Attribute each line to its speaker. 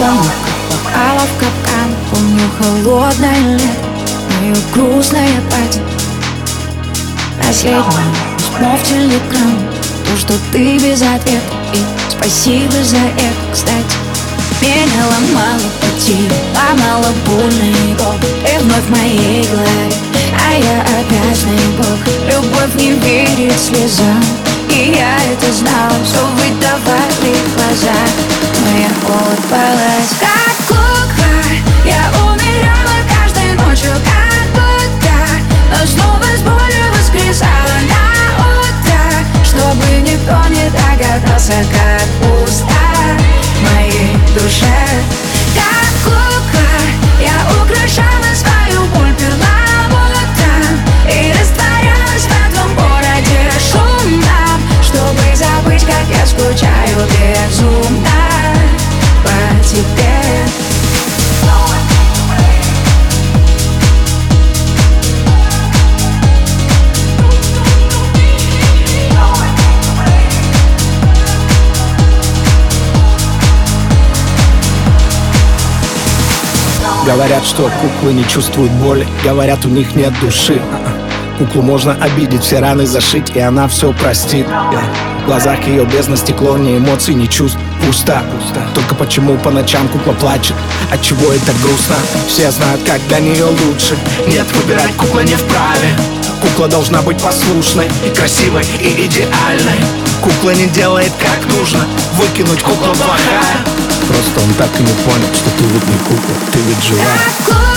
Speaker 1: Как попала в капкан. Помню холодное лето Мое грустное платье. Последнее письмо в телеграм То, что ты без ответа И спасибо за это, кстати Меня ломало пути Ломало больно и боль И вновь в моей голове А я опять наебок Любовь не верит слезам И я это знал Все выдавали глаза Но я
Speaker 2: Говорят, что куклы не чувствуют боли. Говорят, у них нет души. Куклу можно обидеть, все раны зашить И она все простит. В глазах ее бездна стекло, ни эмоций, ни чувств. Пусто, только почему по ночам кукла плачет? От чего это грустно? Все знают, как для нее лучше. Нет, выбирать кукла не вправе. Кукла должна быть послушной и красивой и идеальной. Кукла не делает как нужно. Выкинуть кукла плохая Просто он так и не понял, что ты ведь не кукла, ты ведь жива